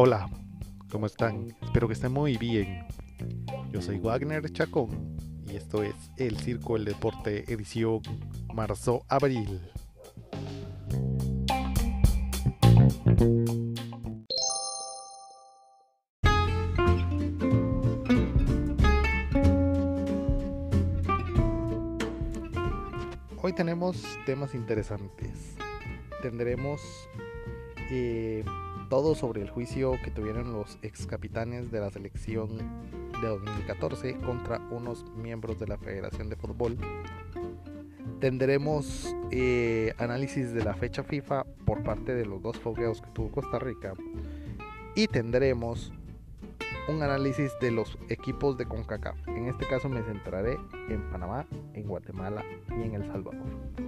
Hola, ¿cómo están? Espero que estén muy bien. Yo soy Wagner Chacón y esto es El Circo del Deporte edición marzo-abril. Hoy tenemos temas interesantes. Tendremos eh, todo sobre el juicio que tuvieron los ex capitanes de la selección de 2014 contra unos miembros de la Federación de Fútbol. Tendremos eh, análisis de la fecha FIFA por parte de los dos fogueos que tuvo Costa Rica. Y tendremos un análisis de los equipos de CONCACAF. En este caso me centraré en Panamá, en Guatemala y en El Salvador.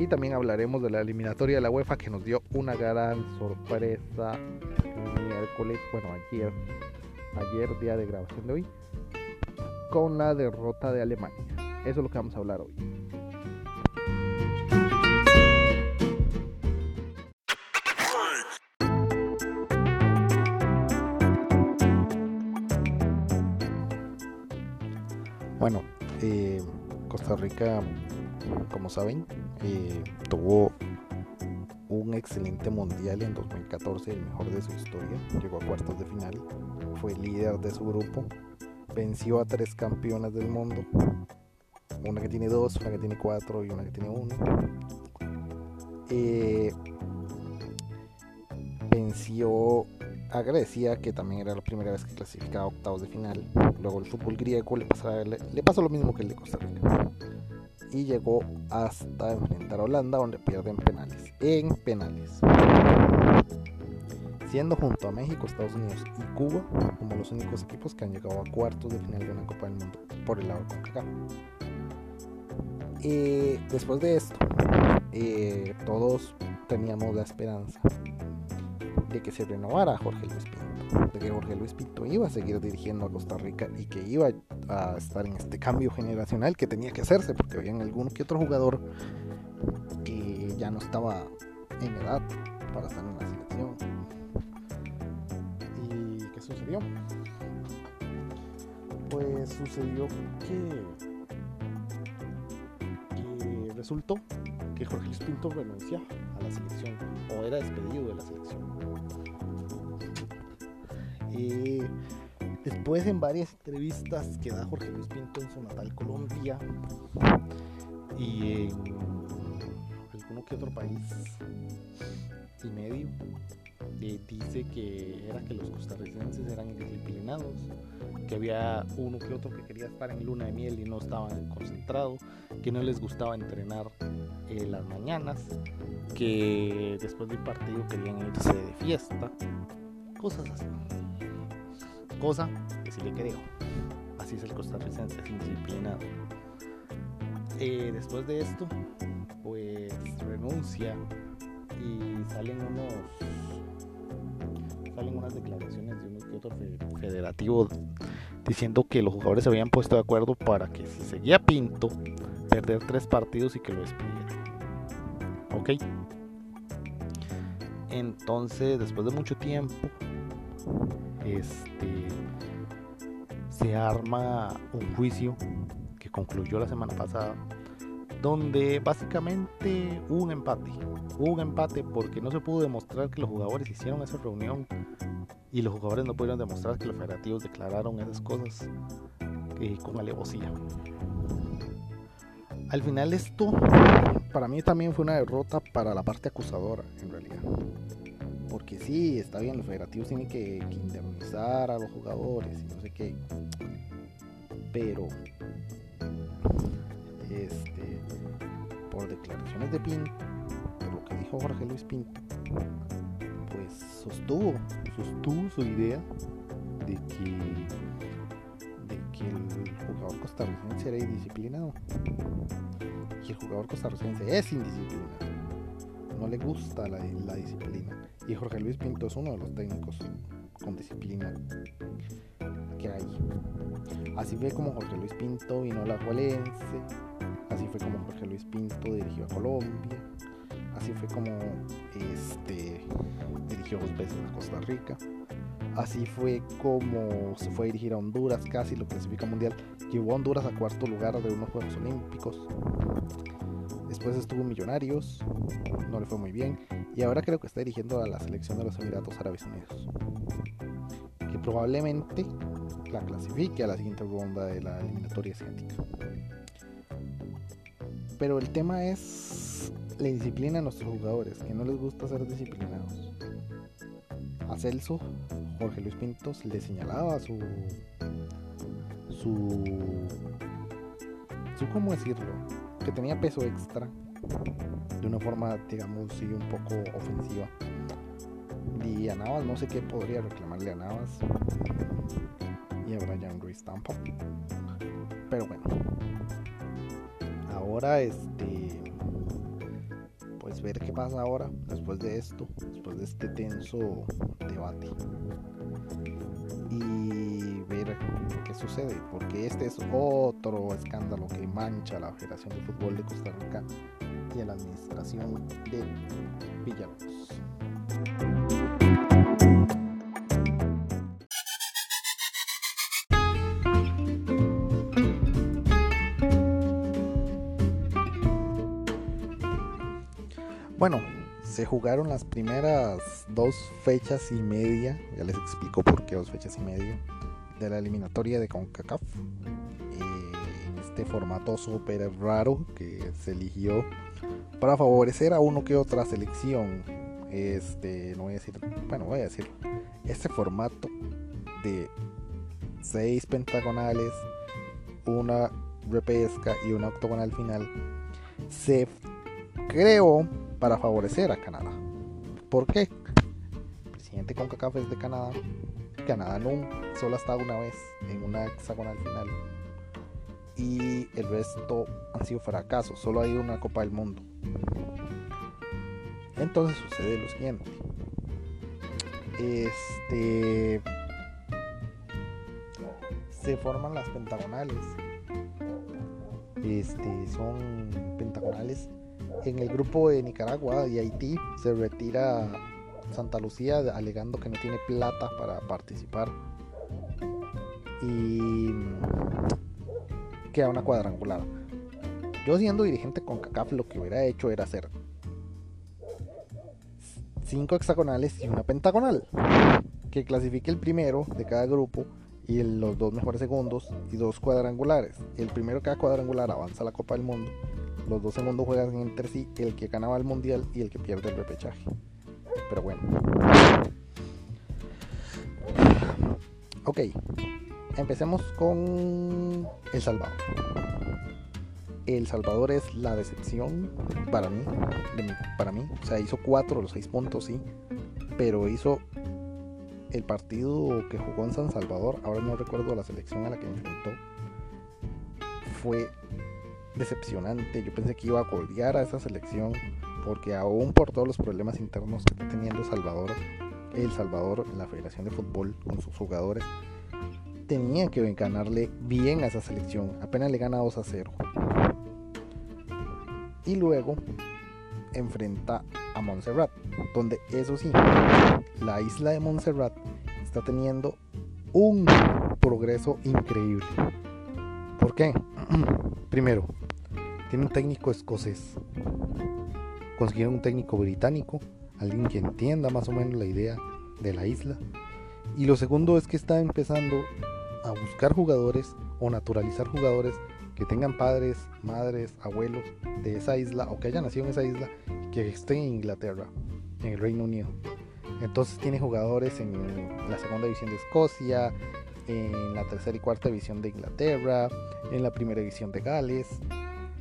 Y también hablaremos de la eliminatoria de la UEFA que nos dio una gran sorpresa el miércoles, bueno, ayer, ayer día de grabación de hoy, con la derrota de Alemania. Eso es lo que vamos a hablar hoy. Bueno, eh, Costa Rica como saben, eh, tuvo un excelente mundial en 2014, el mejor de su historia. Llegó a cuartos de final, fue líder de su grupo, venció a tres campeonas del mundo, una que tiene dos, una que tiene cuatro y una que tiene uno. Eh, venció a Grecia, que también era la primera vez que clasificaba a octavos de final. Luego el fútbol griego le, le, le pasó lo mismo que el de Costa Rica y llegó hasta enfrentar a Holanda donde pierden penales. En penales. Siendo junto a México, Estados Unidos y Cuba como los únicos equipos que han llegado a cuartos de final de una Copa del Mundo por el lado de CONCACAF. Eh, después de esto, eh, todos teníamos la esperanza de que se renovara Jorge Luis de que Jorge Luis Pinto iba a seguir dirigiendo a Costa Rica y que iba a estar en este cambio generacional que tenía que hacerse, porque había alguno que otro jugador que ya no estaba en edad para estar en la selección. ¿Y qué sucedió? Pues sucedió que, que resultó que Jorge Luis Pinto renuncia a la selección o era despedido de la selección. Después en varias entrevistas que da Jorge Luis Pinto en su natal Colombia y en alguno que otro país y medio, eh, dice que era que los costarricenses eran indisciplinados, que había uno que otro que quería estar en luna de miel y no estaban concentrados, que no les gustaba entrenar eh, las mañanas, que después del partido querían irse de fiesta, cosas así. Cosa que sí le creo. Así es el costarricense, es indisciplinado. Eh, después de esto, pues renuncia y salen unos salen unas declaraciones de uno que otro federativo diciendo que los jugadores se habían puesto de acuerdo para que si seguía Pinto perder tres partidos y que lo despidieran. Ok. Entonces, después de mucho tiempo, este, se arma un juicio que concluyó la semana pasada, donde básicamente hubo un empate. Hubo un empate porque no se pudo demostrar que los jugadores hicieron esa reunión y los jugadores no pudieron demostrar que los federativos declararon esas cosas eh, con alevosía. Al final esto para mí también fue una derrota para la parte acusadora en realidad porque sí, está bien, los federativos tienen que, indemnizar a los jugadores y no sé qué. Pero, este, por declaraciones de Pinto, por lo que dijo Jorge Luis Pinto, pues sostuvo, sostuvo su idea de que, de que el jugador costarricense era indisciplinado. Y el jugador costarricense es indisciplinado. No le gusta la, disciplina y Jorge Luis Pinto es uno de los técnicos con disciplina que hay. Así fue como Jorge Luis Pinto vino a la Juelense, así fue como Jorge Luis Pinto dirigió a Colombia. Así fue como este, dirigió dos veces a Costa Rica. Así fue como se fue a dirigir a Honduras, casi lo clasifica mundial. Llevó a Honduras a cuarto lugar de unos Juegos Olímpicos. Después estuvo Millonarios, no le fue muy bien. Y ahora creo que está dirigiendo a la selección de los Emiratos Árabes Unidos. Que probablemente la clasifique a la siguiente ronda de la eliminatoria asiática. Pero el tema es la indisciplina de nuestros jugadores, que no les gusta ser disciplinados. A Celso, Jorge Luis Pintos le señalaba su. su. su cómo decirlo, que tenía peso extra de una forma, digamos, sí, un poco ofensiva. Y a Navas, no sé qué podría reclamarle a Navas y a Brian Ruiz tampoco. Pero bueno, ahora este pues ver qué pasa ahora después de esto después de este tenso debate sucede porque este es otro escándalo que mancha la Federación de Fútbol de Costa Rica y a la administración de Villalobos Bueno, se jugaron las primeras dos fechas y media, ya les explico por qué dos fechas y media, de la eliminatoria de CONCACAF. Eh, este formato súper raro que se eligió para favorecer a uno que otra selección. Este, no voy a decir, bueno, voy a decir, este formato de seis pentagonales, una repesca y una octogonal final se creó para favorecer a Canadá. ¿Por qué? El presidente CONCACAF es de Canadá. Canadá no solo ha estado una vez en una hexagonal final. Y el resto han sido fracasos. Solo ha ido una Copa del Mundo. Entonces sucede lo siguiente. Este. Se forman las pentagonales. Este. Son pentagonales en el grupo de Nicaragua y Haití se retira Santa Lucía alegando que no tiene plata para participar. Y queda una cuadrangular. Yo siendo dirigente con CACAF lo que hubiera hecho era hacer cinco hexagonales y una pentagonal. Que clasifique el primero de cada grupo y los dos mejores segundos y dos cuadrangulares. El primero cada cuadrangular avanza a la Copa del Mundo los dos segundos juegan entre sí, el que ganaba el mundial y el que pierde el repechaje. Pero bueno. Ok, empecemos con El Salvador. El Salvador es la decepción para mí, para mí. O sea, hizo cuatro los seis puntos, sí. Pero hizo el partido que jugó en San Salvador, ahora no recuerdo la selección a la que enfrentó, fue decepcionante. Yo pensé que iba a golear a esa selección porque aún por todos los problemas internos que está teniendo Salvador, El Salvador, la Federación de Fútbol con sus jugadores, tenía que ganarle bien a esa selección. Apenas le gana 2 a 0. Y luego enfrenta a Montserrat, donde eso sí, la isla de Montserrat está teniendo un progreso increíble. ¿Por qué? Primero, tiene un técnico escocés. Consiguieron un técnico británico, alguien que entienda más o menos la idea de la isla. Y lo segundo es que está empezando a buscar jugadores o naturalizar jugadores que tengan padres, madres, abuelos de esa isla o que hayan nacido en esa isla que estén en Inglaterra, en el Reino Unido. Entonces tiene jugadores en la segunda división de Escocia, en la tercera y cuarta división de Inglaterra, en la primera división de Gales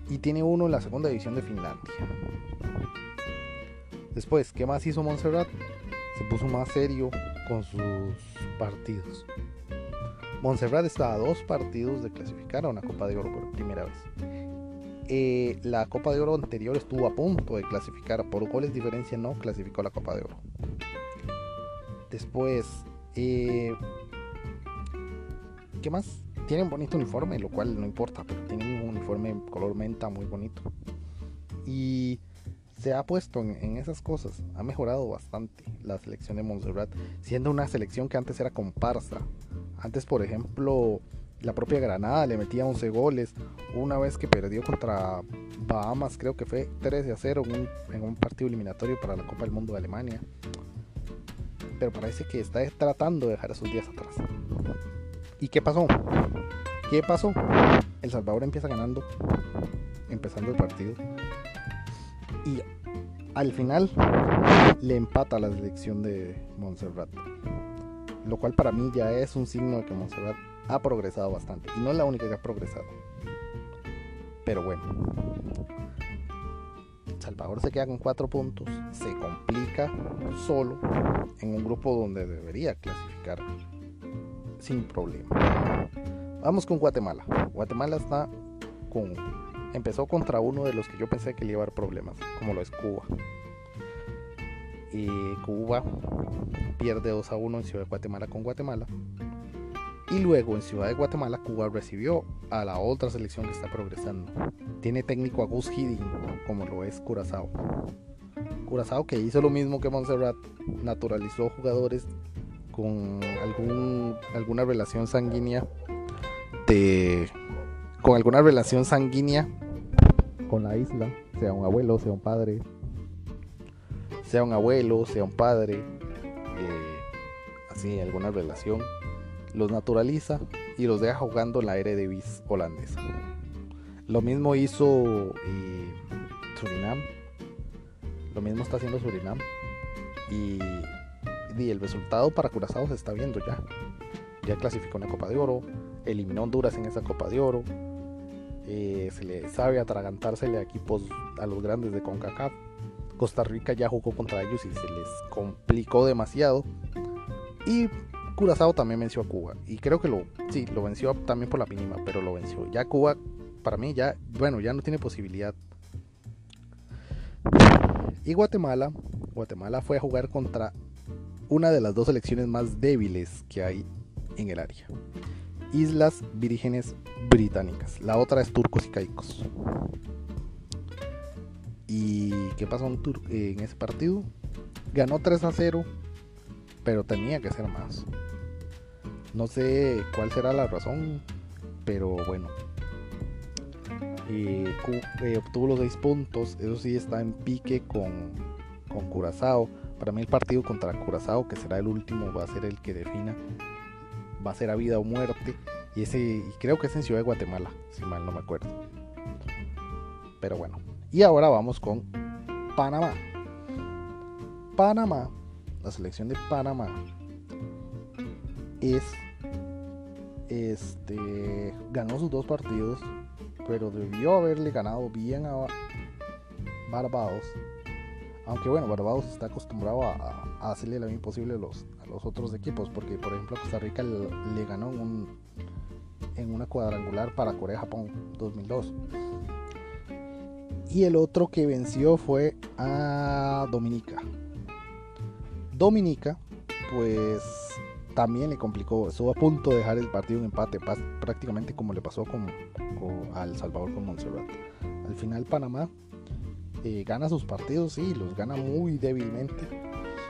y tiene uno en la segunda división de Finlandia. Después, ¿qué más hizo Montserrat? Se puso más serio con sus partidos. Montserrat está a dos partidos de clasificar a una Copa de Oro por primera vez. Eh, la Copa de Oro anterior estuvo a punto de clasificar, por goles diferencia no clasificó la Copa de Oro. Después, eh, ¿qué más? Tienen bonito uniforme, lo cual no importa, pero tienen un uniforme color menta muy bonito. Y se ha puesto en, esas cosas, ha mejorado bastante la selección de Montserrat, siendo una selección que antes era comparsa. Antes, por ejemplo, la propia Granada le metía 11 goles. Una vez que perdió contra Bahamas, creo que fue 13 a 0 en un, partido eliminatorio para la Copa del Mundo de Alemania. Pero parece que está tratando de dejar esos días atrás. ¿Y qué pasó? ¿Qué pasó? El Salvador empieza ganando, empezando el partido. Y al final le empata la selección de Montserrat. Lo cual para mí ya es un signo de que Montserrat ha progresado bastante. Y no es la única que ha progresado. Pero bueno. Salvador se queda con cuatro puntos. Se complica solo en un grupo donde debería clasificar sin problema. Vamos con Guatemala. Guatemala está con. Empezó contra uno de los que yo pensé que le iba a dar problemas, como lo es Cuba. Y Cuba pierde 2 a 1 en Ciudad de Guatemala con Guatemala. Y luego en Ciudad de Guatemala, Cuba recibió a la otra selección que está progresando. Tiene técnico a Gus Hiddink, como lo es Curazao. Curazao que hizo lo mismo que Montserrat, naturalizó jugadores con algún, alguna relación sanguínea de, con alguna relación sanguínea con la isla, sea un abuelo, sea un padre, sea un abuelo, sea un padre, eh, así alguna relación los naturaliza y los deja jugando en la Eredivisie holandesa. Lo mismo hizo eh, Surinam. Lo mismo está haciendo Surinam. Y, el resultado para Curazao se está viendo ya. Ya clasificó una Copa de Oro. Eliminó Honduras en esa Copa de Oro. Eh, se le sabe atragantársele a equipos a los grandes de CONCACAF. Costa Rica ya jugó contra ellos y se les complicó demasiado. Y Curazao también venció a Cuba. Y creo que lo, sí, lo venció también por la mínima, pero lo venció. Ya Cuba, para mí, ya, bueno, ya no tiene posibilidad. Y Guatemala, Guatemala fue a jugar contra una de las dos selecciones más débiles que hay en el área. Islas Vírgenes Británicas. La otra es Turcos y Caicos. ¿Y qué pasó en, en ese partido? Ganó 3 a 0, pero tenía que ser más. No sé cuál será la razón, pero bueno. Eh, obtuvo los 6 puntos, eso sí está en pique con, con Curazao. Para mí el partido contra Curazao, que será el último, va a ser el que defina, va a ser a vida o muerte. Y ese creo que es en Ciudad de Guatemala, si mal no me acuerdo. Pero bueno, y ahora vamos con Panamá. Panamá, la selección de Panamá es este ganó sus dos partidos, pero debió haberle ganado bien a Barbados. Aunque bueno, Barbados está acostumbrado a, hacerle lo imposible a los, a otros equipos, porque por ejemplo Costa Rica le, ganó un, en una cuadrangular para Corea-Japón 2002. Y el otro que venció fue a Dominica. Dominica, pues también le complicó. Estuvo a punto de dejar el partido en empate, prácticamente como le pasó con, al Salvador con Montserrat. Al final Panamá eh, gana sus partidos, sí, los gana muy débilmente.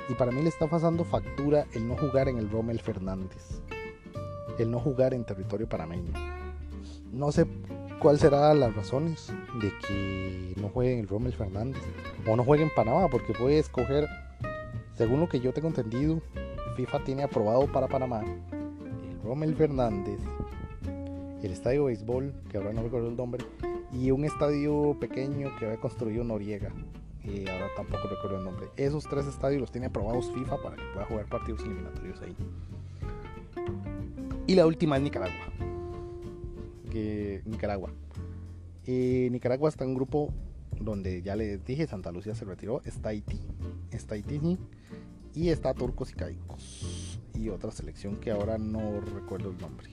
Y para mí le está pasando factura el no jugar en el Rommel Fernández. El no jugar en territorio panameño. No sé cuál será las razones de que no juegue en el Rommel Fernández. O no juegue en Panamá, porque puede escoger, según lo que yo tengo entendido, FIFA tiene aprobado para Panamá el Rommel Fernández, el estadio de béisbol, que ahora no recuerdo el nombre, y un estadio pequeño que había construido Noriega, y ahora tampoco recuerdo el nombre. Esos tres estadios los tiene aprobados FIFA para que pueda jugar partidos eliminatorios ahí. Y la última es Nicaragua. Que, Nicaragua. Nicaragua está en un grupo donde ya les dije, Santa Lucía se retiró, está Haití. Está Haití y está Turcos y Caicos. Y otra selección que ahora no recuerdo el nombre.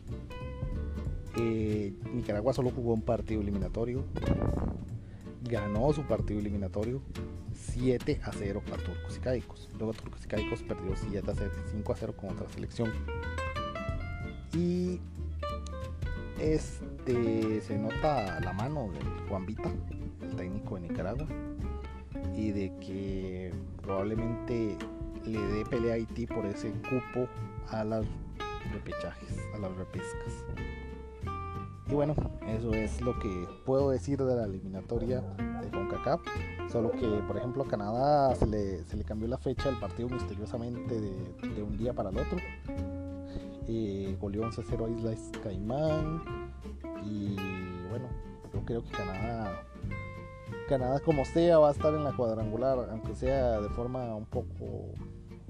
Eh, Nicaragua solo jugó un partido eliminatorio. Ganó su partido eliminatorio 7 a 0 a Turcos y Caicos. Luego Turcos y Caicos perdió 7 a 0, 5 a 0 con otra selección. Y este se nota la mano del Juan Vita, el técnico de Nicaragua, y de que probablemente le dé pelea a Haití por ese cupo a las repechajes, a las repescas. Y bueno, eso es lo que puedo decir de la eliminatoria de CONCACAF. Solo que, por ejemplo, a Canadá se le, se le cambió la fecha del partido misteriosamente de, de un día para el otro. Eh, goleó 11-0 a Islas Caimán. Y bueno, yo creo que Canadá, Canadá como sea va a estar en la cuadrangular, aunque sea de forma un poco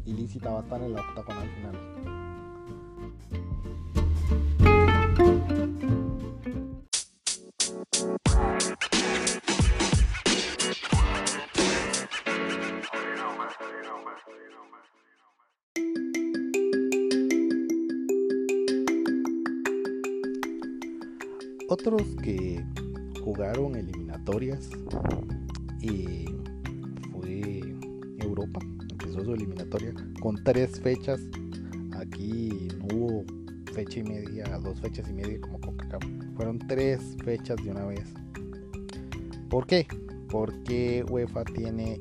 ilícita, va a estar en la octagonal final. Otros que jugaron eliminatorias y fue Europa, empezó su eliminatoria con tres fechas. Aquí no hubo fecha y media, dos fechas y media como Coca-Cola. Fueron tres fechas de una vez. ¿Por qué? Porque UEFA tiene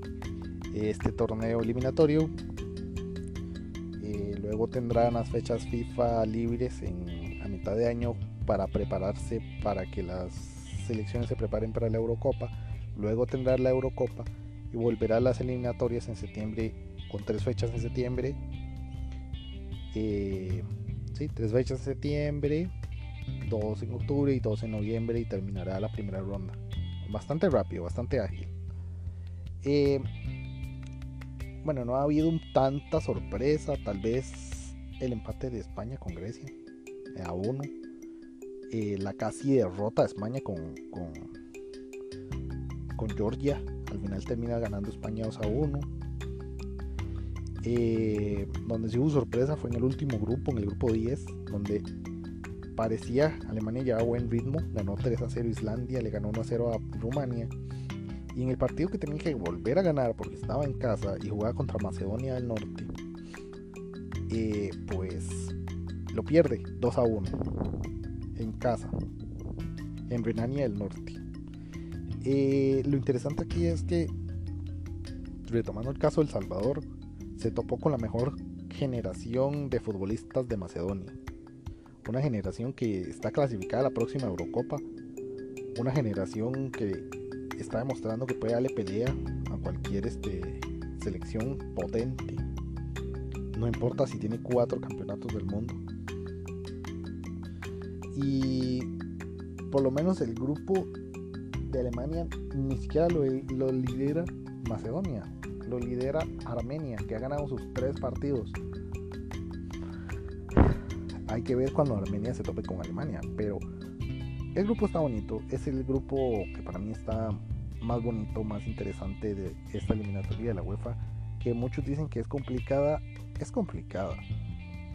este torneo eliminatorio. Eh, luego tendrán las fechas FIFA libres en, a mitad de año para prepararse para que las selecciones se preparen para la Eurocopa. Luego tendrá la Eurocopa y volverá a las eliminatorias en septiembre con tres fechas en septiembre. Eh, sí, tres fechas en septiembre, dos en octubre y dos en noviembre y terminará la primera ronda. Bastante rápido, bastante ágil. Eh, bueno, no ha habido tanta sorpresa, tal vez el empate de España con Grecia a uno eh, la casi derrota de España con, con, Georgia. Al final termina ganando España 2 a 1. Eh, donde sí hubo sorpresa fue en el último grupo, en el grupo 10, donde parecía Alemania llevaba buen ritmo, ganó 3 a 0 Islandia, le ganó 1 a 0 a Rumania. Y en el partido que tenía que volver a ganar porque estaba en casa y jugaba contra Macedonia del Norte, eh, pues lo pierde 2 a 1 en casa, en Renania del Norte. Eh, lo interesante aquí es que, retomando el caso del Salvador, se topó con la mejor generación de futbolistas de Macedonia. Una generación que está clasificada a la próxima Eurocopa. Una generación que está demostrando que puede darle pelea a cualquier este, selección potente. No importa si tiene cuatro campeonatos del mundo y por lo menos el grupo de Alemania ni siquiera lo, lidera Macedonia, lo lidera Armenia, que ha ganado sus tres partidos. Hay que ver cuando Armenia se tope con Alemania, pero el grupo está bonito, es el grupo que para mí está más bonito, más interesante de esta eliminatoria de la UEFA, que muchos dicen que es complicada, es complicada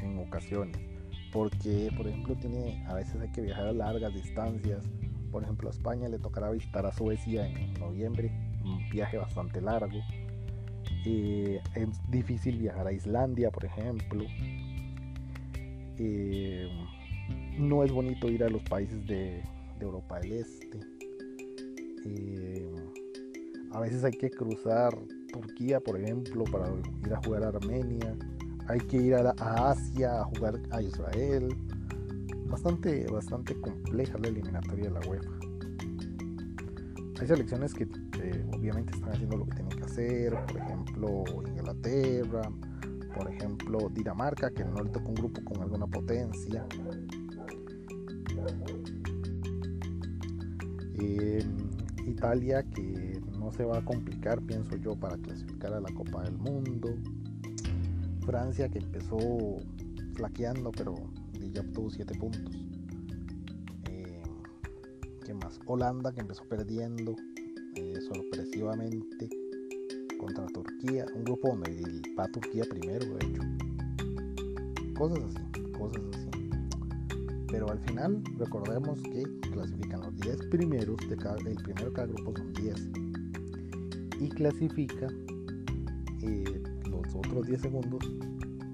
en ocasiones porque por ejemplo tiene a veces hay que viajar a largas distancias. Por ejemplo a España le tocará visitar a Suecia en noviembre un viaje bastante largo. Eh, es difícil viajar a Islandia por ejemplo. Eh, no es bonito ir a los países de, Europa del Este. Eh, a veces hay que cruzar Turquía por ejemplo para ir a jugar a Armenia hay que ir a, Asia a jugar a Israel. Bastante, bastante compleja la eliminatoria de la UEFA. Hay selecciones que obviamente están haciendo lo que tienen que hacer, por ejemplo Inglaterra, por ejemplo Dinamarca, que no le toca un grupo con alguna potencia. Em, Italia, que no se va a complicar, pienso yo, para clasificar a la Copa del Mundo. Francia que empezó flaqueando, pero ya obtuvo 7 puntos. Eh, ¿Qué más? Holanda que empezó perdiendo eh, sorpresivamente contra Turquía. Un grupo donde va Turquía primero, de hecho. Cosas así, cosas así. Pero al final recordemos que clasifican los 10 primeros de el primero de cada grupo son 10. Y clasifica eh, otros 10 segundos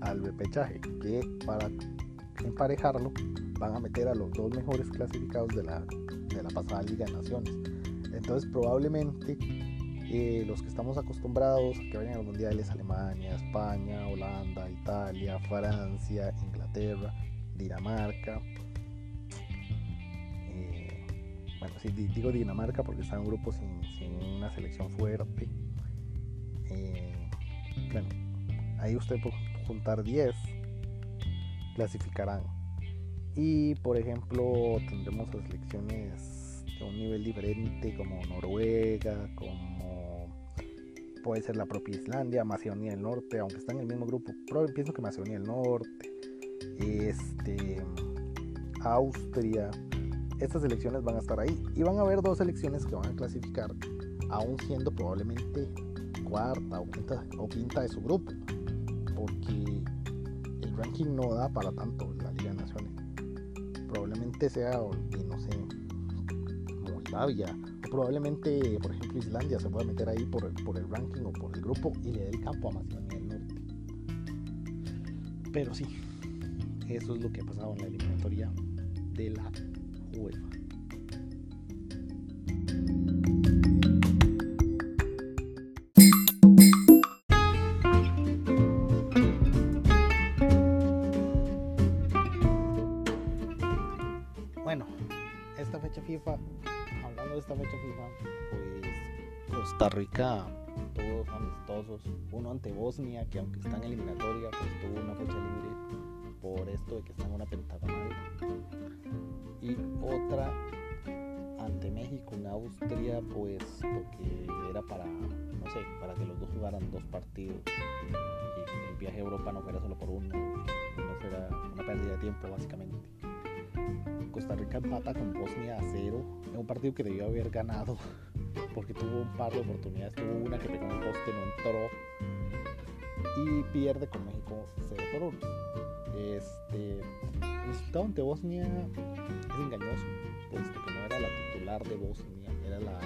al repechaje, que para emparejarlo van a meter a los dos mejores clasificados de la, de la pasada Liga de Naciones. Entonces probablemente eh, los que estamos acostumbrados a que vayan a los mundiales, Alemania, España, Holanda, Italia, Francia, Inglaterra, Dinamarca. Eh, bueno, sí, digo Dinamarca porque está en un grupo sin, una selección fuerte. Eh, bueno, ahí usted puede juntar 10, clasificarán. Y por ejemplo, tendremos selecciones de un nivel diferente como Noruega, como puede ser la propia Islandia, Macedonia del Norte, aunque está en el mismo grupo, pero pienso que Macedonia del Norte, este, Austria, estas selecciones van a estar ahí y van a haber dos selecciones que van a clasificar, aún siendo probablemente cuarta o quinta, o quinta de su grupo, porque el ranking no da para tanto la Liga de Naciones. Probablemente sea, no sé, Moldavia, o probablemente, por ejemplo, Islandia se pueda meter ahí por el, por el ranking o por el grupo y le dé el campo a Macedonia del Norte. Pero sí, eso es lo que ha pasado en la eliminatoria de la UEFA. Hablando de esta fecha FIFA, pues Costa Rica todos amistosos, uno ante Bosnia, que aunque está en eliminatoria, pues tuvo una fecha libre por esto de que están en una pentagonal. Y otra ante México en Austria, pues porque era para, no sé, para que los dos jugaran dos partidos y el viaje a Europa no fuera solo por uno, no fuera una pérdida de tiempo básicamente. Costa Rica empata con Bosnia a cero en un partido que debió haber ganado porque tuvo un par de oportunidades, tuvo una que pegó el poste, no entró y pierde con México 0 por 1. Este, resultado ante Bosnia es engañoso, puesto que no era la titular de Bosnia, era la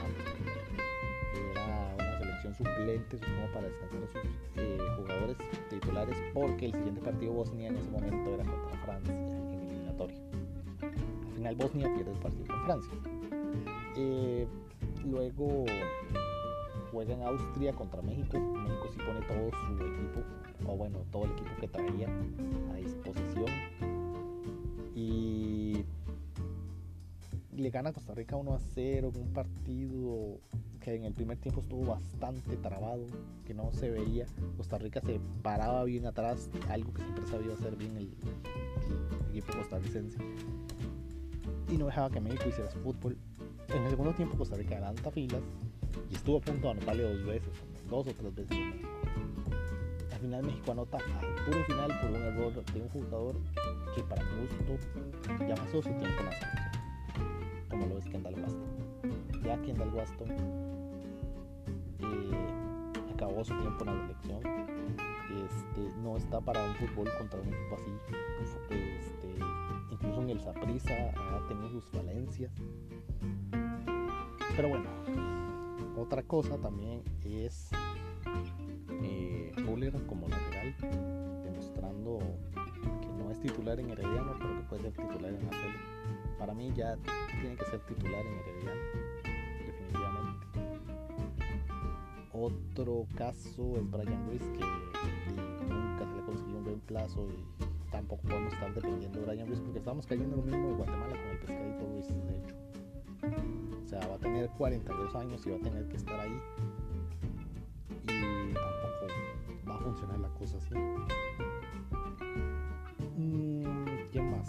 era una selección suplente, supongo, para descansar a sus eh, jugadores titulares, porque el siguiente partido Bosnia en ese momento era contra Francia final Bosnia pierde el partido con Francia. Eh, luego juega en Austria contra México. México sí pone todo su equipo, o bueno, todo el equipo que traía a disposición. Y le gana a Costa Rica 1 a 0 un partido que en el primer tiempo estuvo bastante trabado, que no se veía. Costa Rica se paraba bien atrás, algo que siempre sabía hacer bien el equipo costarricense. Y no dejaba que México hiciera su fútbol. En el segundo tiempo Costa Rica adelanta filas y estuvo a punto de anotarle dos veces, dos o tres veces Al final México anota al puro final por un error de un jugador que para mi gusto ya pasó su tiempo selección, como lo es Kendall Waston. Ya Kendall Waston eh, acabó su tiempo en la selección, este, no está para un fútbol contra un equipo así. Este, incluso en el Saprissa ha tenido sus falencias. Pero bueno, otra cosa también es eh, Fuller como lateral, demostrando que no es titular en Herediano, pero que puede ser titular en la serie. Para mí ya tiene que ser titular en Herediano, definitivamente. Otro caso es Brian Ruiz, que nunca se le consiguió un reemplazo y tampoco podemos estar dependiendo de Brian Ruiz porque estamos cayendo lo mismo de Guatemala con el pescadito Ruiz, de hecho. O sea, va a tener 42 años y va a tener que estar ahí. Y tampoco va a funcionar la cosa así. Mm, ¿Quién más?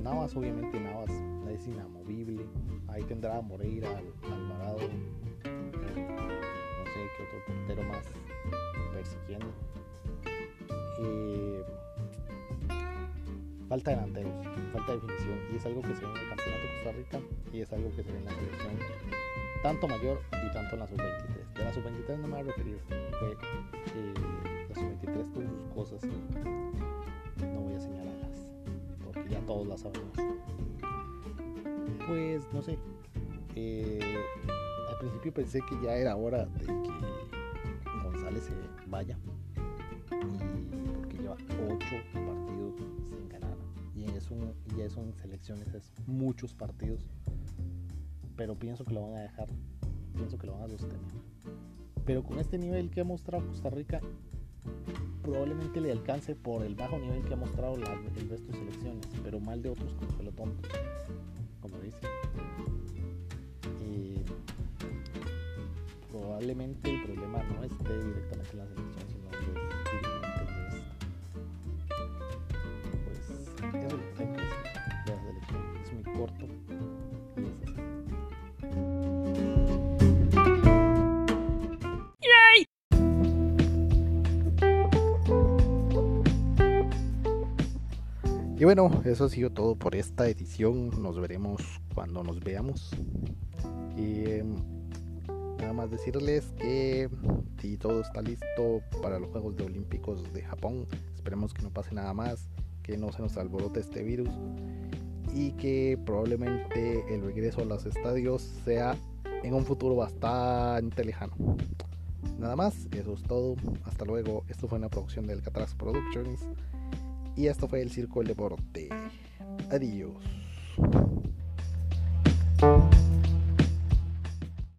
Navas, obviamente Navas es inamovible. Ahí tendrá a Moreira, Alvarado, no sé qué otro portero más persiguiendo. Eh, falta delanteros, falta definición y es algo que se ve en el campeonato de Costa Rica y es algo que se ve en la selección tanto mayor y tanto en la sub-23. De la sub-23 no me voy a referir, fue eh, la sub-23 tuvo sus cosas no voy a señalarlas porque ya todos las sabemos. Pues no sé, eh, al principio pensé que ya era hora de que González se vaya y porque lleva 8 partidos y es un y eso en selecciones es muchos partidos pero pienso que lo van a dejar pienso que lo van a sostener. Pero con este nivel que ha mostrado Costa Rica probablemente le alcance por el bajo nivel que ha mostrado el resto de selecciones pero mal de otros como pelotón como dice. Y probablemente el problema no esté directamente en la selección bueno, eso ha sido todo por esta edición. Nos veremos cuando nos veamos. Y em, nada más decirles que si todo está listo para los Juegos de Olímpicos de Japón, esperemos que no pase nada más, que no se nos alborote este virus y que probablemente el regreso a los estadios sea en un futuro bastante lejano. Nada más, eso es todo. Hasta luego. Esto fue una producción del Catras Productions. Y esto fue el Circo Deporte. Adiós.